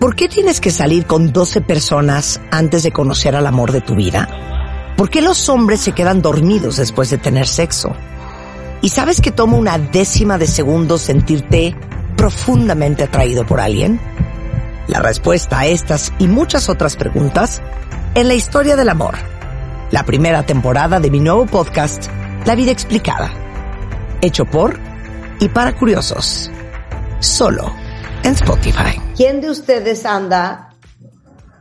¿Por qué tienes que salir con 12 personas antes de conocer al amor de tu vida? ¿Por qué los hombres se quedan dormidos después de tener sexo? ¿Y sabes que toma una décima de segundo sentirte profundamente atraído por alguien? La respuesta a estas y muchas otras preguntas en la historia del amor. La primera temporada de mi nuevo podcast, La vida explicada. Hecho por y para curiosos. Solo en Spotify. ¿Quién de ustedes anda,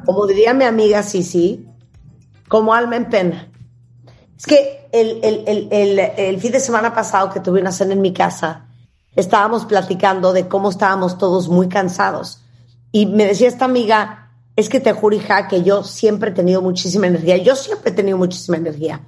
como diría mi amiga Sisi, como alma en pena? Es que el, el, el, el, fin de semana pasado que tuve una cena en mi casa, estábamos platicando de cómo estábamos todos muy cansados. Y me decía esta amiga, es que te juro, hija, que yo siempre he tenido muchísima energía. Yo siempre he tenido muchísima energía.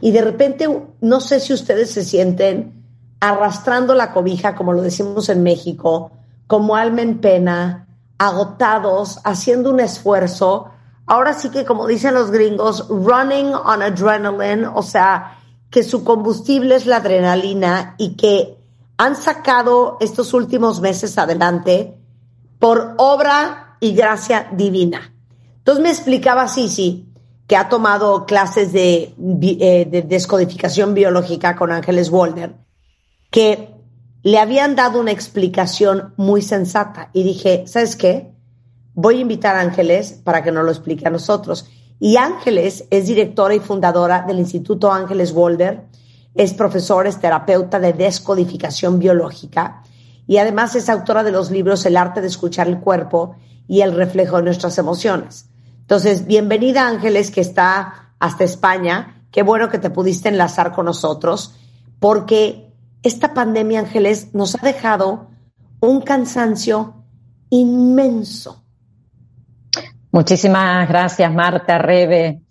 Y de repente, no sé si ustedes se sienten arrastrando la cobija, como lo decimos en México, como alma en pena, agotados, haciendo un esfuerzo. Ahora sí que, como dicen los gringos, running on adrenaline, o sea, que su combustible es la adrenalina y que han sacado estos últimos meses adelante por obra y gracia divina. Entonces me explicaba Sisi, que ha tomado clases de, eh, de descodificación biológica con Ángeles Walder, que le habían dado una explicación muy sensata y dije, ¿sabes qué? Voy a invitar a Ángeles para que nos lo explique a nosotros. Y Ángeles es directora y fundadora del Instituto Ángeles Walder, es profesora, es terapeuta de descodificación biológica y además es autora de los libros El arte de escuchar el cuerpo y el reflejo de nuestras emociones. Entonces, bienvenida Ángeles, que está hasta España. Qué bueno que te pudiste enlazar con nosotros, porque esta pandemia, Ángeles, nos ha dejado un cansancio inmenso. Muchísimas gracias, Marta, Rebe.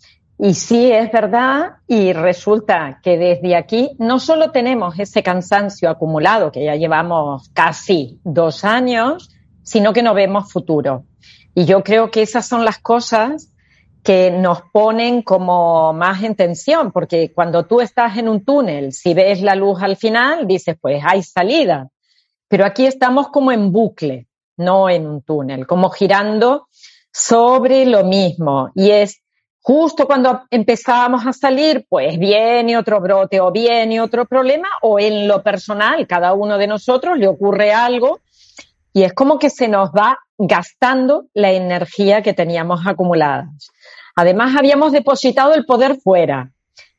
Y sí, es verdad, y resulta que desde aquí no solo tenemos ese cansancio acumulado, que ya llevamos casi dos años, sino que no vemos futuro. Y yo creo que esas son las cosas que nos ponen como más en tensión, porque cuando tú estás en un túnel, si ves la luz al final, dices, pues hay salida. Pero aquí estamos como en bucle, no en un túnel, como girando sobre lo mismo. Y es justo cuando empezábamos a salir, pues viene otro brote o viene otro problema, o en lo personal, cada uno de nosotros le ocurre algo y es como que se nos va gastando la energía que teníamos acumulada. Además, habíamos depositado el poder fuera.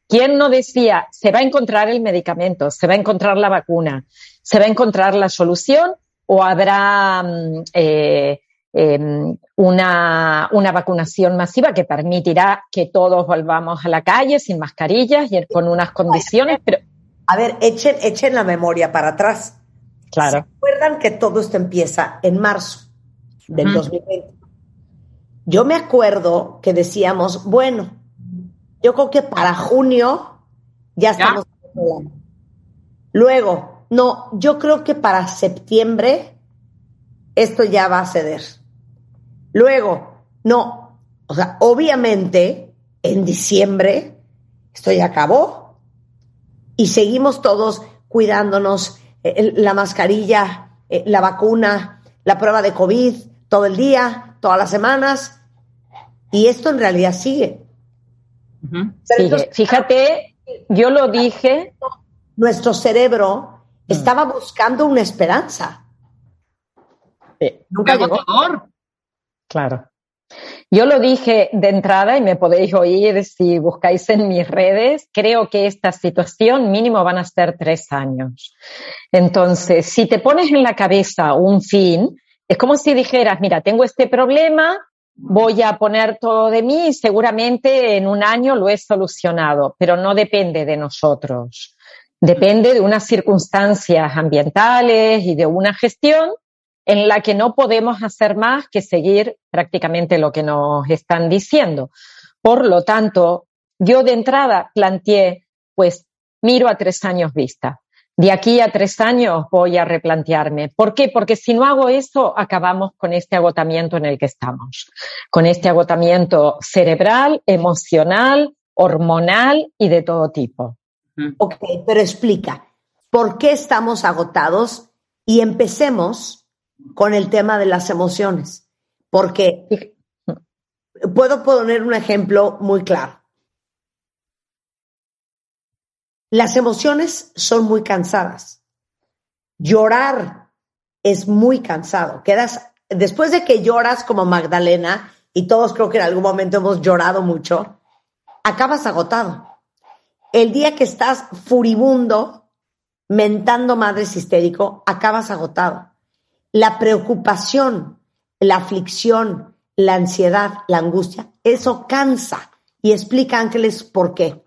¿Quién no decía, se va a encontrar el medicamento, se va a encontrar la vacuna, se va a encontrar la solución o habrá mm, eh, em, una, una, vacunación masiva que permitirá que todos volvamos a la calle sin mascarillas y con unas condiciones? Pero... A ver, echen, echen la memoria para atrás. Claro. ¿Se acuerdan que todo esto empieza en marzo del 2020? Yo me acuerdo que decíamos, bueno, yo creo que para junio ya estamos. Luego, no, yo creo que para septiembre esto ya va a ceder. Luego, no, o sea, obviamente en diciembre esto ya acabó y seguimos todos cuidándonos, eh, la mascarilla, eh, la vacuna, la prueba de COVID, todo el día, todas las semanas. Y esto en realidad sigue. Fíjate, yo lo dije. Nuestro cerebro mm. estaba buscando una esperanza. Nunca llegó. Claro. Yo lo dije de entrada y me podéis oír si buscáis en mis redes. Creo que esta situación mínimo van a ser tres años. Entonces, si te pones en la cabeza un fin, es como si dijeras, mira, tengo este problema, voy a poner todo de mí y seguramente en un año lo he solucionado, pero no depende de nosotros. Depende de unas circunstancias ambientales y de una gestión en la que no podemos hacer más que seguir prácticamente lo que nos están diciendo. Por lo tanto, yo de entrada planteé, pues miro a tres años vista de aquí a tres años voy a replantearme. ¿Por qué? Porque si no hago eso, acabamos con este agotamiento en el que estamos, con este agotamiento cerebral, emocional, hormonal y de todo tipo. Ok, pero explica, ¿por qué estamos agotados? Y empecemos con el tema de las emociones. Porque puedo poner un ejemplo muy claro. Las emociones son muy cansadas. Llorar es muy cansado. Quedas, después de que lloras como Magdalena, y todos creo que en algún momento hemos llorado mucho, acabas agotado. El día que estás furibundo, mentando madres histérico, acabas agotado. La preocupación, la aflicción, la ansiedad, la angustia, eso cansa. Y explica, Ángeles, por qué.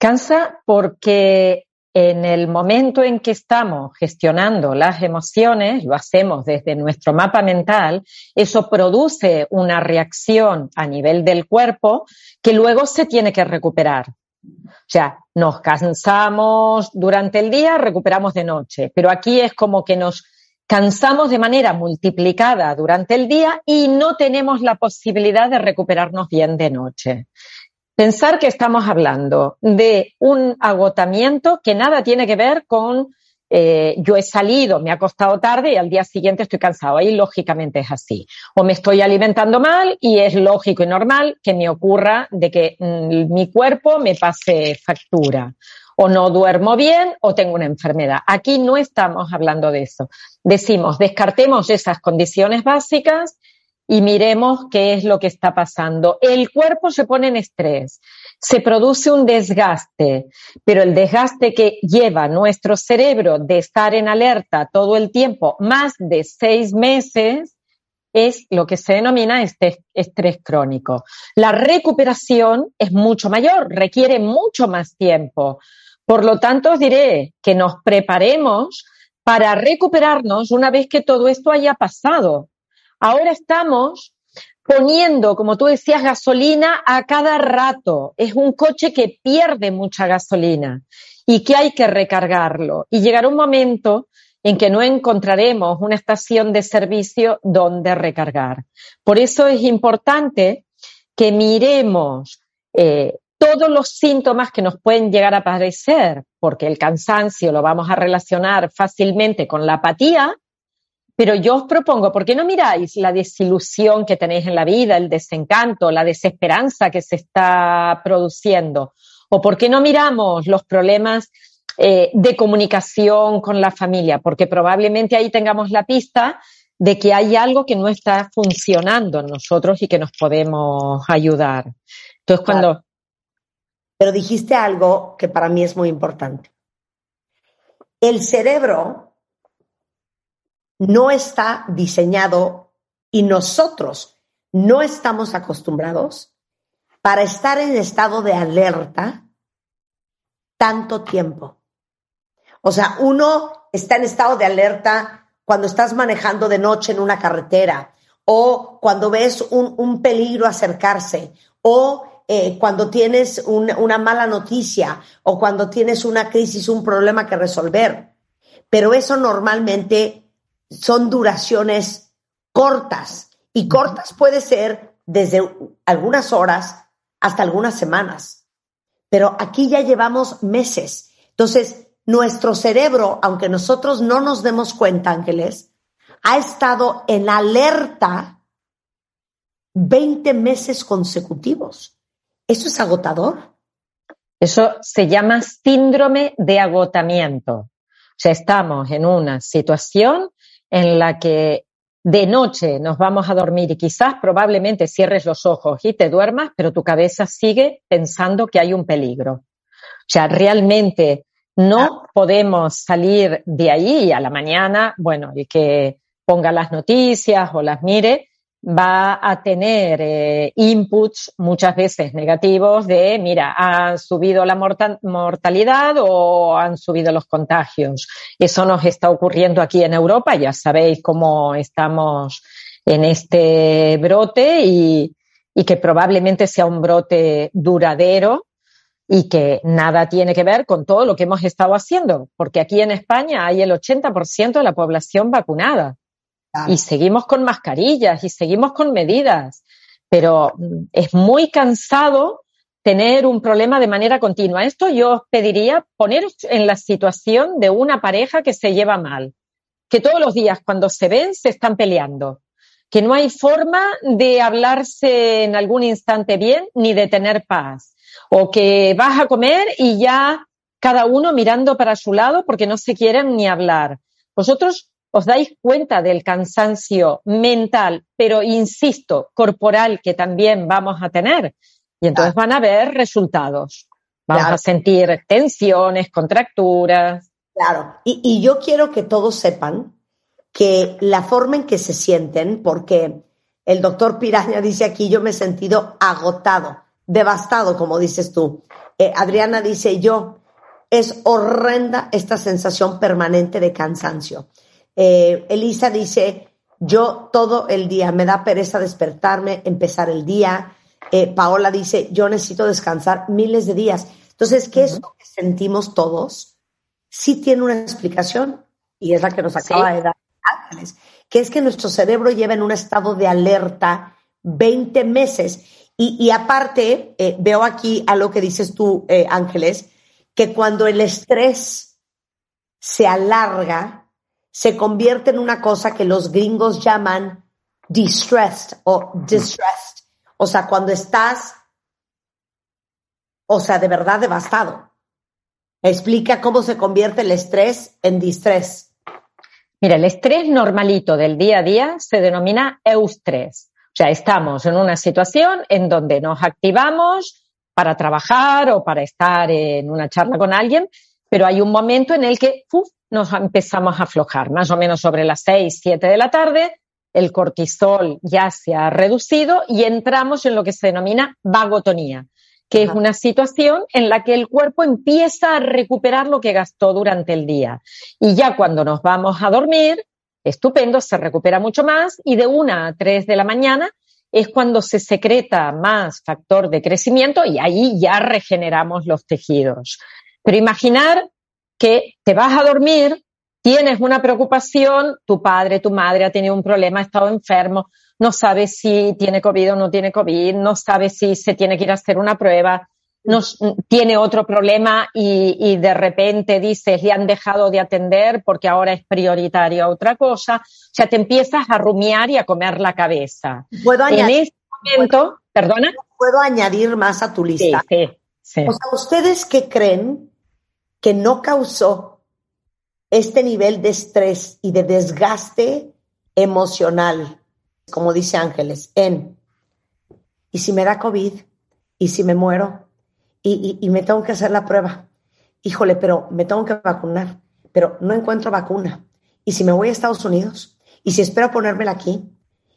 Cansa porque en el momento en que estamos gestionando las emociones, lo hacemos desde nuestro mapa mental, eso produce una reacción a nivel del cuerpo que luego se tiene que recuperar. O sea, nos cansamos durante el día, recuperamos de noche, pero aquí es como que nos cansamos de manera multiplicada durante el día y no tenemos la posibilidad de recuperarnos bien de noche. Pensar que estamos hablando de un agotamiento que nada tiene que ver con eh, yo he salido, me ha costado tarde y al día siguiente estoy cansado. Ahí lógicamente es así. O me estoy alimentando mal y es lógico y normal que me ocurra de que mm, mi cuerpo me pase factura. O no duermo bien o tengo una enfermedad. Aquí no estamos hablando de eso. Decimos, descartemos esas condiciones básicas y miremos qué es lo que está pasando. El cuerpo se pone en estrés, se produce un desgaste, pero el desgaste que lleva nuestro cerebro de estar en alerta todo el tiempo, más de seis meses, es lo que se denomina este estrés crónico. La recuperación es mucho mayor, requiere mucho más tiempo. Por lo tanto, os diré que nos preparemos para recuperarnos una vez que todo esto haya pasado. Ahora estamos poniendo, como tú decías, gasolina a cada rato. Es un coche que pierde mucha gasolina y que hay que recargarlo. Y llegará un momento en que no encontraremos una estación de servicio donde recargar. Por eso es importante que miremos eh, todos los síntomas que nos pueden llegar a aparecer, porque el cansancio lo vamos a relacionar fácilmente con la apatía, pero yo os propongo, ¿por qué no miráis la desilusión que tenéis en la vida, el desencanto, la desesperanza que se está produciendo? ¿O por qué no miramos los problemas eh, de comunicación con la familia? Porque probablemente ahí tengamos la pista de que hay algo que no está funcionando en nosotros y que nos podemos ayudar. Entonces, cuando... Pero dijiste algo que para mí es muy importante. El cerebro no está diseñado y nosotros no estamos acostumbrados para estar en estado de alerta tanto tiempo. O sea, uno está en estado de alerta cuando estás manejando de noche en una carretera o cuando ves un, peligro acercarse o eh, cuando tienes una mala noticia o cuando tienes una crisis, un problema que resolver. Pero eso normalmente son duraciones cortas y cortas puede ser desde algunas horas hasta algunas semanas. Pero aquí ya llevamos meses. Entonces, nuestro cerebro, aunque nosotros no nos demos cuenta, Ángeles, ha estado en alerta 20 meses consecutivos. ¿Eso es agotador? Eso se llama síndrome de agotamiento. O sea, estamos en una situación en la que de noche nos vamos a dormir y quizás probablemente cierres los ojos y te duermas, pero tu cabeza sigue pensando que hay un peligro. O sea, realmente no podemos salir de ahí a la mañana, bueno, el que ponga las noticias o las mire, va a tener eh, inputs muchas veces negativos de, mira, ha subido la mortalidad o han subido los contagios. Eso nos está ocurriendo aquí en Europa, ya sabéis cómo estamos en este brote y, y que probablemente sea un brote duradero y que nada tiene que ver con todo lo que hemos estado haciendo, porque aquí en España hay el 80% de la población vacunada. Y seguimos con mascarillas y seguimos con medidas, pero mm, es muy cansado tener un problema de manera continua. Esto yo os pediría poneros en la situación de una pareja que se lleva mal, que todos los días cuando se ven se están peleando, que no hay forma de hablarse en algún instante bien ni de tener paz. O que vas a comer y ya cada uno mirando para su lado porque no se quieren ni hablar. Vosotros os dais cuenta del cansancio mental, pero insisto, corporal que también vamos a tener. Y entonces van a haber resultados. Vamos a sentir tensiones, contracturas. Claro, y, y yo quiero que todos sepan que la forma en que se sienten, porque el doctor Piraña dice aquí, yo me he sentido agotado, devastado, como dices tú. Eh, Adriana dice, yo, es horrenda esta sensación permanente de cansancio. Eh, Elisa dice, yo todo el día, me da pereza despertarme, empezar el día. Eh, Paola dice, yo necesito descansar miles de días. Entonces, ¿qué es lo que sentimos todos? Sí tiene una explicación y es la que nos acaba de dar ángeles, que es que nuestro cerebro lleva en un estado de alerta 20 meses. Y, aparte, eh, veo aquí a lo que dices tú, eh, Ángeles, que cuando el estrés se alarga, se convierte en una cosa que los gringos llaman distressed o distressed. O sea, cuando estás, o sea, de verdad devastado. Explica cómo se convierte el estrés en distress. Mira, el estrés normalito del día a día se denomina eustrés. O sea, estamos en una situación en donde nos activamos para trabajar o para estar en una charla con alguien, pero hay un momento en el que nos empezamos a aflojar, más o menos sobre las seis, siete de la tarde, el cortisol ya se ha reducido y entramos en lo que se denomina vagotonía, que es una situación en la que el cuerpo empieza a recuperar lo que gastó durante el día. Y ya cuando nos vamos a dormir, estupendo, se recupera mucho más y de una a tres de la mañana es cuando se secreta más factor de crecimiento y ahí ya regeneramos los tejidos. Pero imaginar que te vas a dormir, tienes una preocupación, tu padre, tu madre ha tenido un problema, ha estado enfermo, no sabe si tiene COVID o no tiene COVID, no sabe si se tiene que ir a hacer una prueba, no, tiene otro problema y, de repente dices, le han dejado de atender porque ahora es prioritaria otra cosa. O sea, te empiezas a rumiar y a comer la cabeza. ¿Puedo añadir, este momento, perdona. ¿Puedo añadir más a tu lista? Sí, sí, O sea, ¿ustedes qué creen que no causó este nivel de estrés y de desgaste emocional como dice Ángeles, en, ¿y si me da COVID? ¿Y si me muero? Y, me tengo que hacer la prueba. Híjole, pero me tengo que vacunar, pero no encuentro vacuna. ¿Y si me voy a Estados Unidos? ¿Y si espero ponérmela aquí?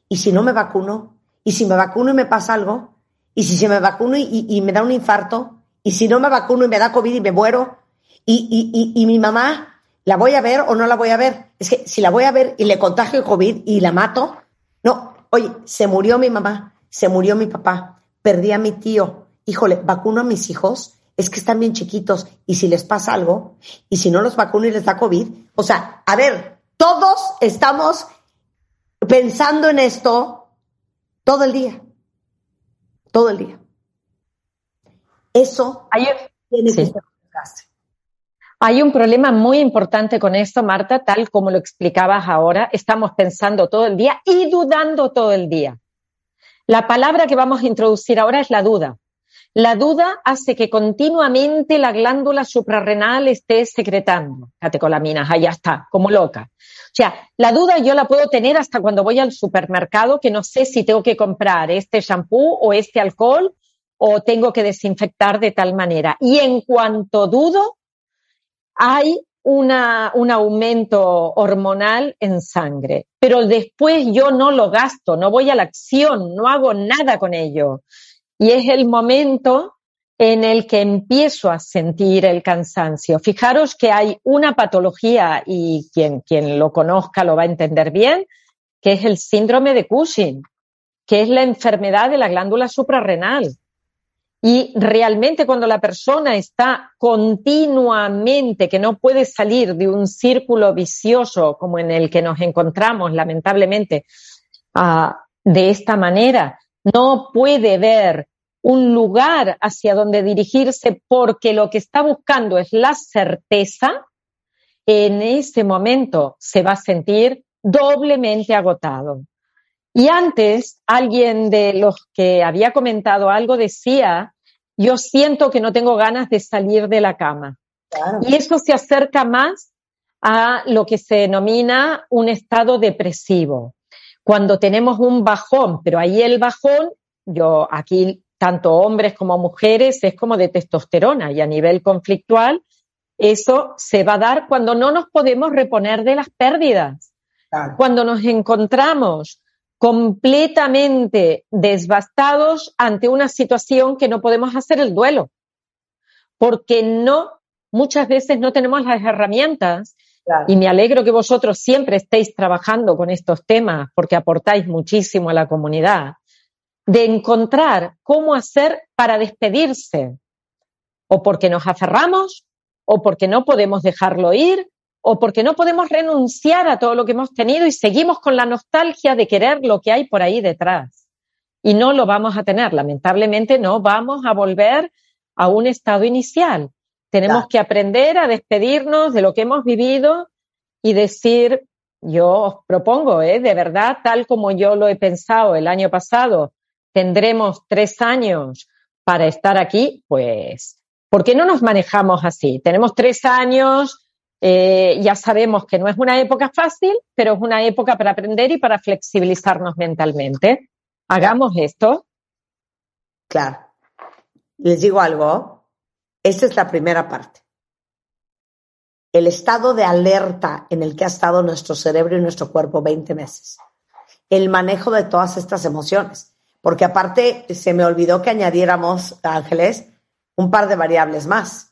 ¿Y si no me vacuno? ¿Y si me vacuno y me pasa algo? ¿Y si se me vacuno y, me da un infarto? ¿Y si no me vacuno y me da COVID y me muero? ¿Y, y mi mamá la voy a ver o no la voy a ver? Es que si la voy a ver y le contagio COVID y la mato, no, oye, se murió mi mamá, se murió mi papá, perdí a mi tío. Híjole, vacuno a mis hijos, es que están bien chiquitos y si les pasa algo, y si no los vacuno y les da COVID, o sea, a ver, todos estamos pensando en esto todo el día, todo el día. Eso Ayer, tiene que hay un problema muy importante con esto, Marta, tal como lo explicabas ahora. Estamos pensando todo el día y dudando todo el día. La palabra que vamos a introducir ahora es la duda. La duda hace que continuamente la glándula suprarrenal esté secretando catecolaminas, allá está, como loca. O sea, la duda yo la puedo tener hasta cuando voy al supermercado que no sé si tengo que comprar este shampoo o este alcohol o tengo que desinfectar de tal manera. Y en cuanto dudo, hay una, un aumento hormonal en sangre, pero después yo no lo gasto, no voy a la acción, no hago nada con ello. Y es el momento en el que empiezo a sentir el cansancio. Fijaros que hay una patología, y quien, quien lo conozca lo va a entender bien, que es el síndrome de Cushing, que es la enfermedad de la glándula suprarrenal. Y realmente cuando la persona está continuamente, que no puede salir de un círculo vicioso como en el que nos encontramos, lamentablemente, uh, de esta manera, no puede ver un lugar hacia donde dirigirse porque lo que está buscando es la certeza, en ese momento se va a sentir doblemente agotado. Y antes, alguien de los que había comentado algo decía, yo siento que no tengo ganas de salir de la cama. Y eso se acerca más a lo que se denomina un estado depresivo. Cuando tenemos un bajón, pero ahí el bajón, yo aquí tanto hombres como mujeres es como de testosterona y a nivel conflictual eso se va a dar cuando no nos podemos reponer de las pérdidas. Cuando nos encontramos completamente desbastados ante una situación que no podemos hacer el duelo. Porque no, muchas veces no tenemos las herramientas. Y me alegro que vosotros siempre estéis trabajando con estos temas porque aportáis muchísimo a la comunidad. De encontrar cómo hacer para despedirse. O porque nos aferramos, o porque no podemos dejarlo ir, o porque no podemos renunciar a todo lo que hemos tenido y seguimos con la nostalgia de querer lo que hay por ahí detrás. Y no lo vamos a tener. Lamentablemente no vamos a volver a un estado inicial. Tenemos que aprender a despedirnos de lo que hemos vivido y decir, yo os propongo, ¿eh? de verdad, tal como yo lo he pensado el año pasado, tendremos tres años para estar aquí, pues, ¿por qué no nos manejamos así? Tenemos tres años, eh, ya sabemos que no es una época fácil, pero es una época para aprender y para flexibilizarnos mentalmente. Hagamos esto. Claro. Les digo algo. Esta es la primera parte. El estado de alerta en el que ha estado nuestro cerebro y nuestro cuerpo 20 meses. El manejo de todas estas emociones. Porque aparte se me olvidó que añadiéramos, Ángeles, un par de variables más,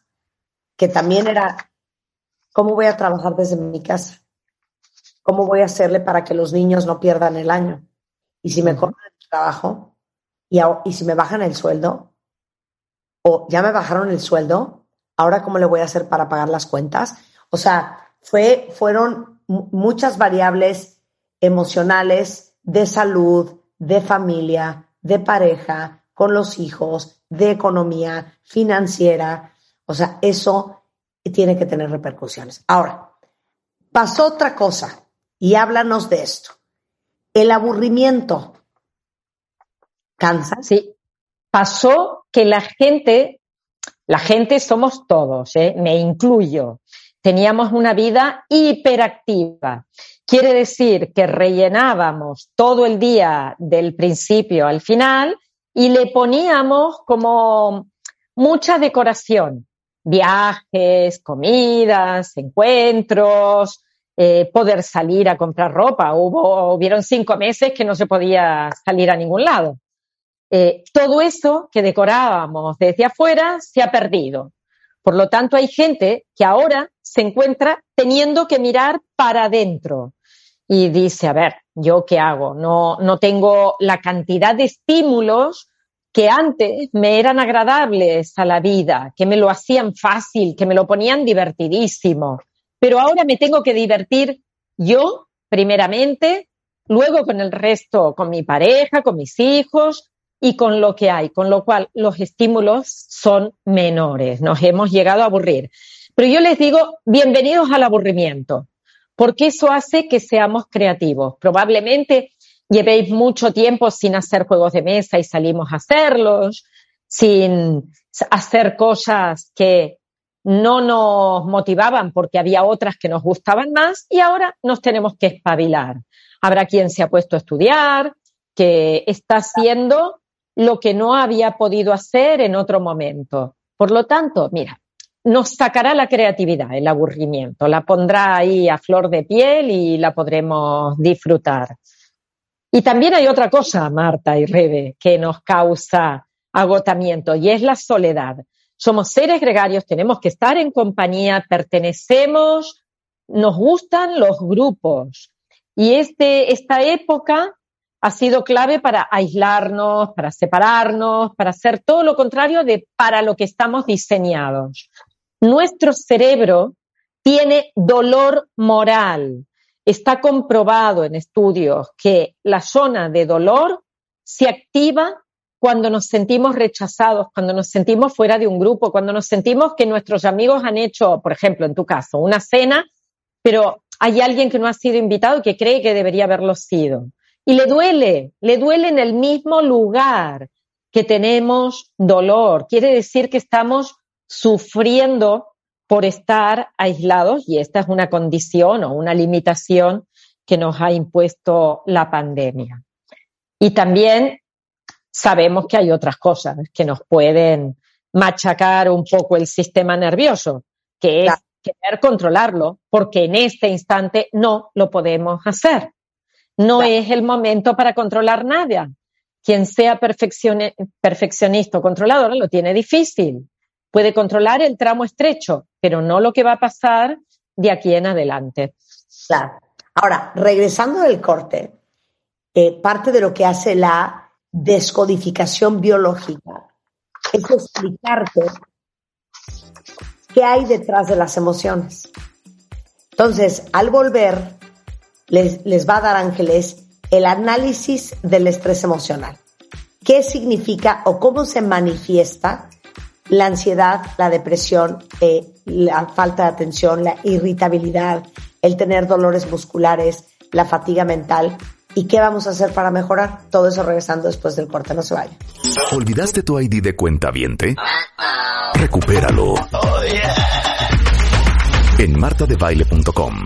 que también era ¿Cómo voy a trabajar desde mi casa? ¿Cómo voy a hacerle para que los niños no pierdan el año? Y si me cortan el trabajo y, y si me bajan el sueldo, o ya me bajaron el sueldo, ahora cómo le voy a hacer para pagar las cuentas? O sea, fue, fueron muchas variables emocionales de salud, de familia, de pareja, con los hijos, de economía, financiera. O sea, eso y tiene que tener repercusiones. Ahora, pasó otra cosa y háblanos de esto. El aburrimiento. ¿Cansa? Sí. Pasó que la gente, la gente somos todos, ¿eh? me incluyo, teníamos una vida hiperactiva. Quiere decir que rellenábamos todo el día del principio al final y le poníamos como mucha decoración viajes, comidas, encuentros, eh, poder salir a comprar ropa. Hubo, hubieron cinco meses que no se podía salir a ningún lado. Eh, todo eso que decorábamos desde afuera se ha perdido. Por lo tanto, hay gente que ahora se encuentra teniendo que mirar para adentro y dice, a ver, ¿yo qué hago? No, no tengo la cantidad de estímulos que antes me eran agradables a la vida, que me lo hacían fácil, que me lo ponían divertidísimo. Pero ahora me tengo que divertir yo, primeramente, luego con el resto, con mi pareja, con mis hijos y con lo que hay, con lo cual los estímulos son menores, nos hemos llegado a aburrir. Pero yo les digo, bienvenidos al aburrimiento, porque eso hace que seamos creativos. Probablemente llevéis mucho tiempo sin hacer juegos de mesa y salimos a hacerlos, sin hacer cosas que no nos motivaban porque había otras que nos gustaban más y ahora nos tenemos que espabilar. Habrá quien se ha puesto a estudiar, que está haciendo lo que no había podido hacer en otro momento. Por lo tanto, mira, nos sacará la creatividad, el aburrimiento, la pondrá ahí a flor de piel y la podremos disfrutar. Y también hay otra cosa, Marta y Rebe, que nos causa agotamiento y es la soledad. Somos seres gregarios, tenemos que estar en compañía, pertenecemos, nos gustan los grupos. Y este, esta época ha sido clave para aislarnos, para separarnos, para hacer todo lo contrario de para lo que estamos diseñados. Nuestro cerebro tiene dolor moral. Está comprobado en estudios que la zona de dolor se activa cuando nos sentimos rechazados, cuando nos sentimos fuera de un grupo, cuando nos sentimos que nuestros amigos han hecho, por ejemplo, en tu caso, una cena, pero hay alguien que no ha sido invitado y que cree que debería haberlo sido. y le duele, le duele en el mismo lugar que tenemos dolor. Quiere decir que estamos sufriendo por estar aislados y esta es una condición o una limitación que nos ha impuesto la pandemia. Y también sabemos que hay otras cosas que nos pueden machacar un poco el sistema nervioso, que es querer controlarlo, porque en este instante no lo podemos hacer. No es el momento para controlar nada. Quien sea perfeccionista o controlador lo tiene difícil. Puede controlar el tramo estrecho, pero no lo que va a pasar de aquí en adelante. Claro. Ahora, regresando del corte, eh, parte de lo que hace la descodificación biológica es explicarte qué hay detrás de las emociones. Entonces, al volver, les, les va a dar Ángeles el análisis del estrés emocional. ¿Qué significa o cómo se manifiesta la ansiedad, la depresión, eh, la falta de atención, la irritabilidad, el tener dolores musculares, la fatiga mental y qué vamos a hacer para mejorar. Todo eso regresando después del corte, no se vaya. ¿Olvidaste tu ID de cuenta viente? Recupéralo. En martadebaile.com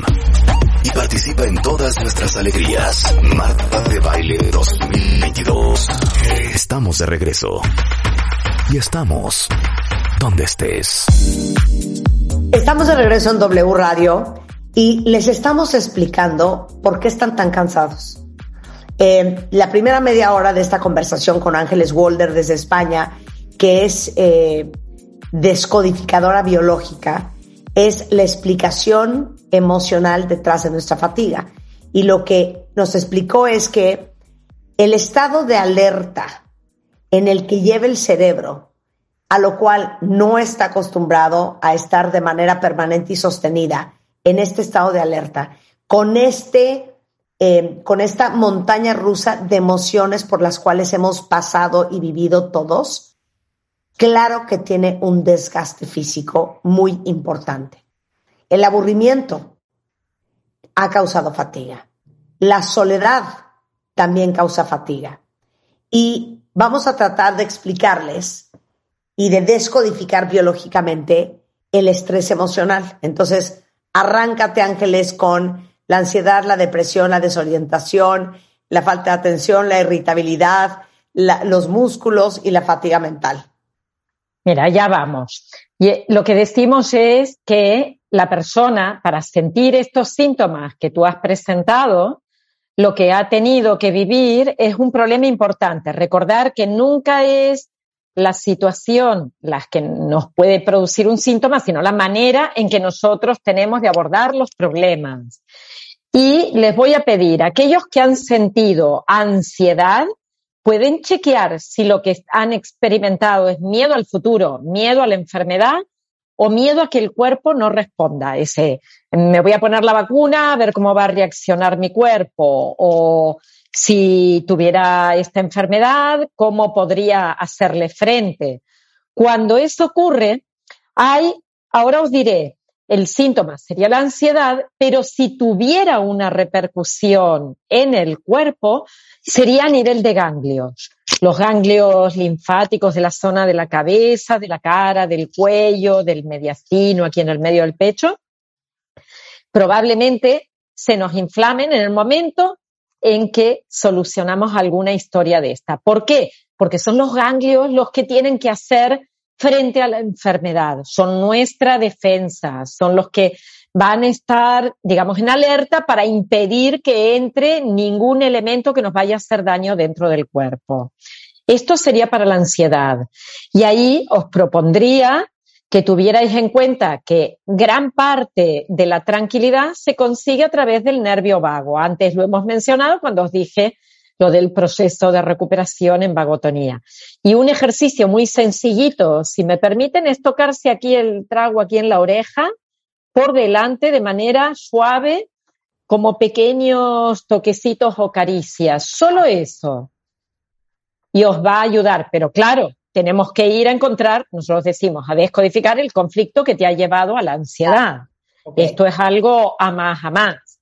y participa en todas nuestras alegrías. Marta de Baile 2022. Estamos de regreso. Y estamos donde estés. Estamos de regreso en W Radio y les estamos explicando por qué están tan cansados. Eh, la primera media hora de esta conversación con Ángeles Walder desde España, que es eh, descodificadora biológica, es la explicación emocional detrás de nuestra fatiga. Y lo que nos explicó es que el estado de alerta en el que lleva el cerebro, a lo cual no está acostumbrado a estar de manera permanente y sostenida en este estado de alerta, con este eh, con esta montaña rusa de emociones por las cuales hemos pasado y vivido todos, claro que tiene un desgaste físico muy importante. El aburrimiento ha causado fatiga. La soledad también causa fatiga. Y vamos a tratar de explicarles y de descodificar biológicamente el estrés emocional. Entonces, arráncate, Ángeles, con la ansiedad, la depresión, la desorientación, la falta de atención, la irritabilidad, los músculos y la fatiga mental. Mira, ya vamos. Y eh, lo que decimos es que la persona, para sentir estos síntomas que tú has presentado, lo que ha tenido que vivir es un problema importante. Recordar que nunca es la situación la que nos puede producir un síntoma, sino la manera en que nosotros tenemos de abordar los problemas. Y les voy a pedir, aquellos que han sentido ansiedad, pueden chequear si lo que han experimentado es miedo al futuro, miedo a la enfermedad o miedo a que el cuerpo no responda. Ese, me voy a poner la vacuna, a ver cómo va a reaccionar mi cuerpo o si tuviera esta enfermedad, cómo podría hacerle frente. Cuando eso ocurre, hay, ahora os diré, el síntoma sería la ansiedad, pero si tuviera una repercusión en el cuerpo, sería a nivel de ganglios. Los ganglios linfáticos de la zona de la cabeza, de la cara, del cuello, del mediastino, aquí en el medio del pecho, probablemente se nos inflamen en el momento en que solucionamos alguna historia de esta. ¿Por qué? Porque son los ganglios los que tienen que hacer frente a la enfermedad, son nuestra defensa, son los que van a estar, digamos, en alerta para impedir que entre ningún elemento que nos vaya a hacer daño dentro del cuerpo. Esto sería para la ansiedad. Y ahí os propondría que tuvierais en cuenta que gran parte de la tranquilidad se consigue a través del nervio vago. Antes lo hemos mencionado cuando os dije lo del proceso de recuperación en vagotonía. Y un ejercicio muy sencillito, si me permiten, es tocarse aquí el trago aquí en la oreja, por delante, de manera suave, como pequeños toquecitos o caricias. Solo eso. Y os va a ayudar. Pero claro, tenemos que ir a encontrar, nosotros decimos, a descodificar el conflicto que te ha llevado a la ansiedad. Esto es algo a más a más.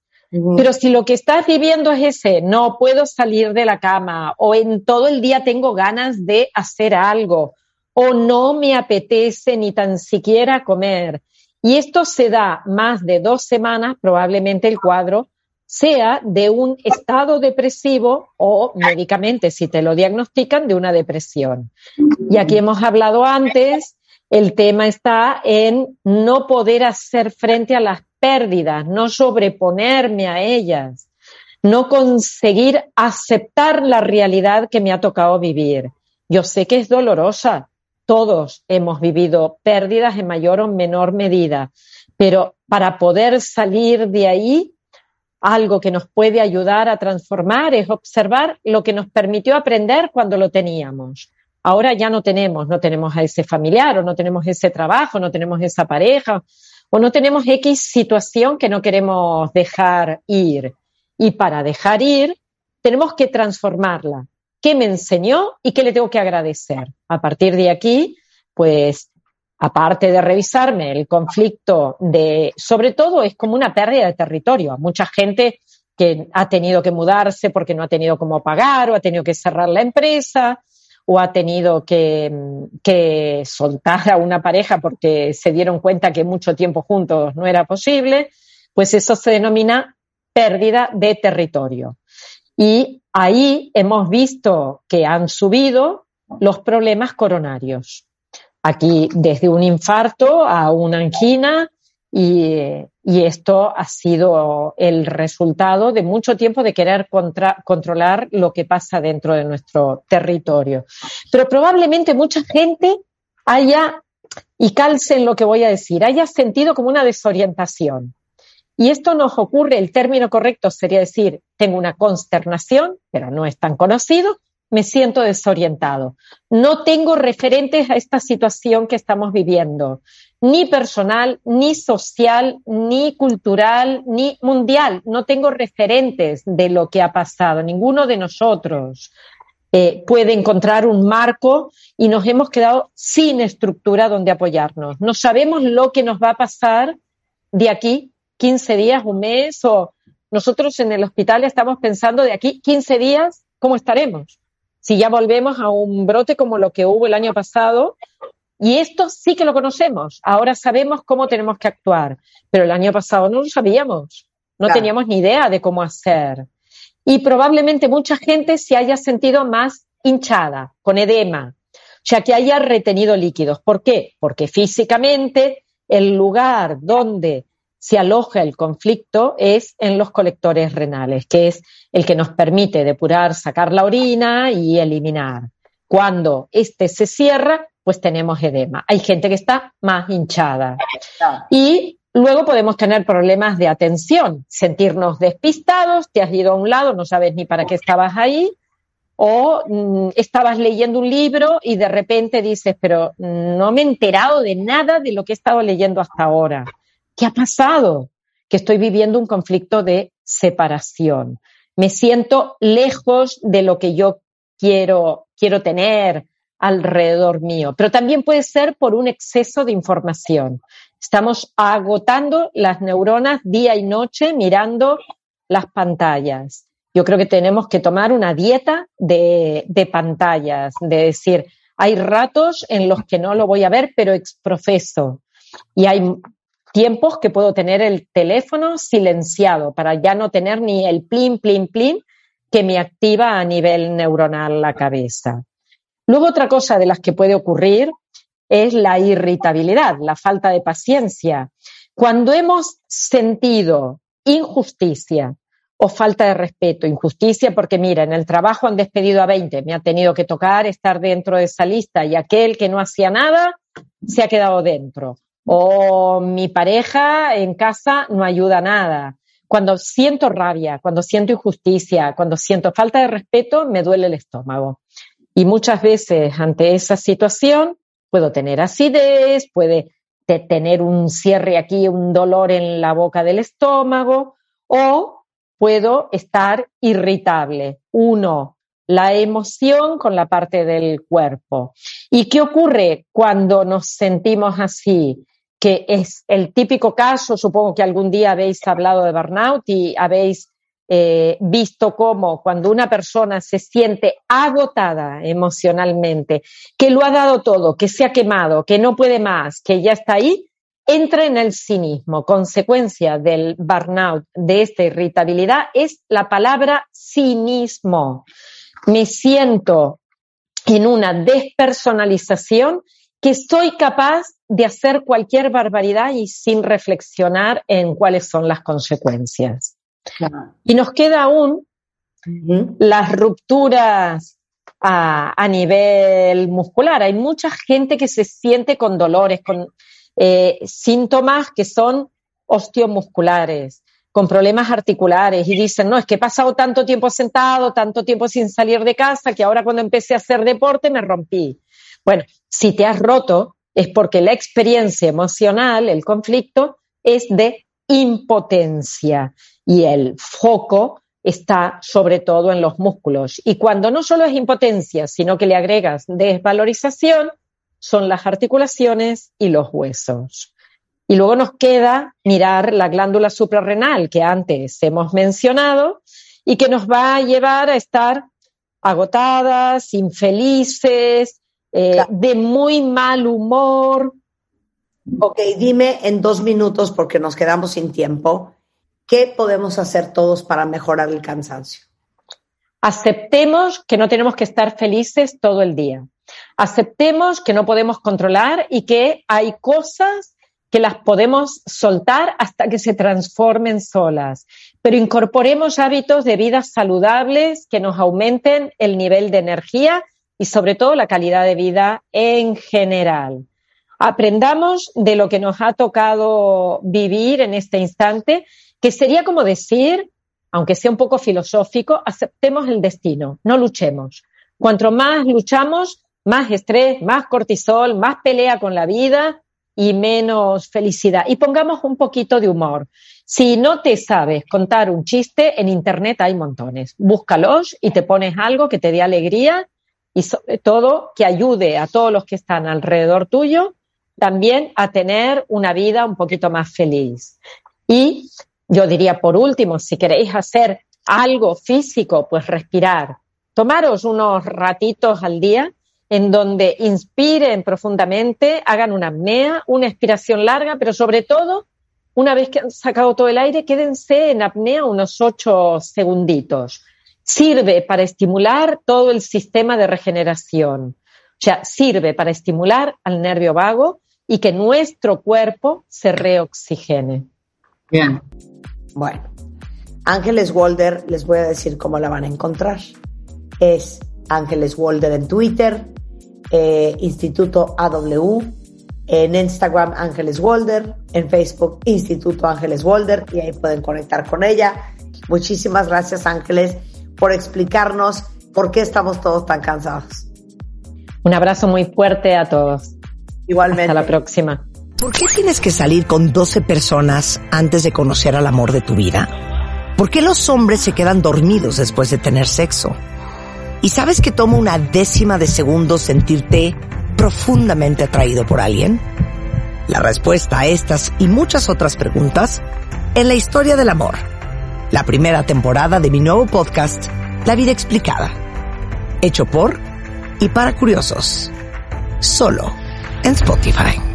Pero si lo que estás viviendo es ese, no puedo salir de la cama o en todo el día tengo ganas de hacer algo o no me apetece ni tan siquiera comer. Y esto se da más de dos semanas, probablemente el cuadro sea de un estado depresivo o médicamente, si te lo diagnostican, de una depresión. Y aquí hemos hablado antes, el tema está en no poder hacer frente a las pérdidas, no sobreponerme a ellas, no conseguir aceptar la realidad que me ha tocado vivir. Yo sé que es dolorosa, todos hemos vivido pérdidas en mayor o menor medida, pero para poder salir de ahí algo que nos puede ayudar a transformar es observar lo que nos permitió aprender cuando lo teníamos. Ahora ya no tenemos, no tenemos a ese familiar o no tenemos ese trabajo, no tenemos esa pareja o no tenemos X situación que no queremos dejar ir. Y para dejar ir, tenemos que transformarla. ¿Qué me enseñó y qué le tengo que agradecer? A partir de aquí, pues aparte de revisarme el conflicto de, sobre todo es como una pérdida de territorio. Mucha gente que ha tenido que mudarse porque no ha tenido cómo pagar o ha tenido que cerrar la empresa o ha tenido que, que soltar a una pareja porque se dieron cuenta que mucho tiempo juntos no era posible, pues eso se denomina pérdida de territorio. Y ahí hemos visto que han subido los problemas coronarios aquí desde un infarto a una angina y, esto ha sido el resultado de mucho tiempo de querer controlar lo que pasa dentro de nuestro territorio. Pero probablemente mucha gente haya, y calce en lo que voy a decir, haya sentido como una desorientación. Y esto nos ocurre, el término correcto sería decir, tengo una consternación, pero no es tan conocido, me siento desorientado. No tengo referentes a esta situación que estamos viviendo, ni personal, ni social, ni cultural, ni mundial. No tengo referentes de lo que ha pasado. Ninguno de nosotros eh, puede encontrar un marco y nos hemos quedado sin estructura donde apoyarnos. No sabemos lo que nos va a pasar de aquí 15 días, un mes o nosotros en el hospital estamos pensando de aquí 15 días, ¿cómo estaremos? Si ya volvemos a un brote como lo que hubo el año pasado. Y esto sí que lo conocemos. Ahora sabemos cómo tenemos que actuar. Pero el año pasado no lo sabíamos. No teníamos ni idea de cómo hacer. Y probablemente mucha gente se haya sentido más hinchada, con edema, o sea, que haya retenido líquidos. ¿Por qué? Porque físicamente el lugar donde se aloja el conflicto es en los colectores renales, que es el que nos permite depurar, sacar la orina y eliminar. Cuando este se cierra, pues tenemos edema. Hay gente que está más hinchada. Y luego podemos tener problemas de atención, sentirnos despistados, te has ido a un lado, no sabes ni para qué estabas ahí, o mm, estabas leyendo un libro y de repente dices, pero no me he enterado de nada de lo que he estado leyendo hasta ahora. ¿Qué ha pasado? Que estoy viviendo un conflicto de separación. Me siento lejos de lo que yo quiero, quiero tener alrededor mío. Pero también puede ser por un exceso de información. Estamos agotando las neuronas día y noche mirando las pantallas. Yo creo que tenemos que tomar una dieta de, de pantallas, de decir, hay ratos en los que no lo voy a ver, pero exprofeso. Y hay tiempos que puedo tener el teléfono silenciado para ya no tener ni el plin, plin, plin que me activa a nivel neuronal la cabeza. Luego otra cosa de las que puede ocurrir es la irritabilidad, la falta de paciencia. Cuando hemos sentido injusticia o falta de respeto, injusticia porque mira, en el trabajo han despedido a 20, me ha tenido que tocar estar dentro de esa lista y aquel que no hacía nada se ha quedado dentro o mi pareja en casa no ayuda nada. Cuando siento rabia, cuando siento injusticia, cuando siento falta de respeto, me duele el estómago. Y muchas veces ante esa situación puedo tener acidez, puede tener un cierre aquí, un dolor en la boca del estómago o puedo estar irritable. Uno, la emoción con la parte del cuerpo. ¿Y qué ocurre cuando nos sentimos así? Que es el típico caso, supongo que algún día habéis hablado de burnout y habéis eh, visto cómo cuando una persona se siente agotada emocionalmente, que lo ha dado todo, que se ha quemado, que no puede más, que ya está ahí, entra en el cinismo. Consecuencia del burnout, de esta irritabilidad, es la palabra cinismo. Me siento en una despersonalización que soy capaz de hacer cualquier barbaridad y sin reflexionar en cuáles son las consecuencias. Y nos queda aún las rupturas a, nivel muscular. Hay mucha gente que se siente con dolores, con eh, síntomas que son osteomusculares, con problemas articulares y dicen, no, es que he pasado tanto tiempo sentado, tanto tiempo sin salir de casa, que ahora cuando empecé a hacer deporte me rompí. Bueno, si te has roto es porque la experiencia emocional, el conflicto, es de impotencia y el foco está sobre todo en los músculos. Y cuando no solo es impotencia, sino que le agregas desvalorización, son las articulaciones y los huesos. Y luego nos queda mirar la glándula suprarrenal que antes hemos mencionado y que nos va a llevar a estar agotadas, infelices, eh, de muy mal humor. Ok, dime en dos minutos, porque nos quedamos sin tiempo, ¿qué podemos hacer todos para mejorar el cansancio? Aceptemos que no tenemos que estar felices todo el día. Aceptemos que no podemos controlar y que hay cosas que las podemos soltar hasta que se transformen solas. Pero incorporemos hábitos de vida saludables que nos aumenten el nivel de energía y sobre todo la calidad de vida en general. Aprendamos de lo que nos ha tocado vivir en este instante, que sería como decir, aunque sea un poco filosófico, aceptemos el destino, no luchemos. Cuanto más luchamos, más estrés, más cortisol, más pelea con la vida y menos felicidad. Y pongamos un poquito de humor. Si no te sabes contar un chiste, en Internet hay montones. Búscalos y te pones algo que te dé alegría y sobre todo que ayude a todos los que están alrededor tuyo también a tener una vida un poquito más feliz. Y yo diría, por último, si queréis hacer algo físico, pues respirar. Tomaros unos ratitos al día en donde inspiren profundamente, hagan una apnea, una expiración larga, pero sobre todo, una vez que han sacado todo el aire, quédense en apnea unos ocho segunditos sirve para estimular todo el sistema de regeneración. O sea, sirve para estimular al nervio vago y que nuestro cuerpo se reoxigene. Bien. Bueno, Ángeles Walder, les voy a decir cómo la van a encontrar. Es Ángeles Walder en Twitter, eh, Instituto AW, en Instagram Ángeles Walder, en Facebook Instituto Ángeles Walder y ahí pueden conectar con ella. Muchísimas gracias Ángeles por explicarnos por qué estamos todos tan cansados. Un abrazo muy fuerte a todos. Igualmente. Hasta la próxima. ¿Por qué tienes que salir con 12 personas antes de conocer al amor de tu vida? ¿Por qué los hombres se quedan dormidos después de tener sexo? ¿Y sabes que toma una décima de segundo sentirte profundamente atraído por alguien? La respuesta a estas y muchas otras preguntas en la historia del amor la primera temporada de mi nuevo podcast, La vida explicada, hecho por y para curiosos, solo en Spotify.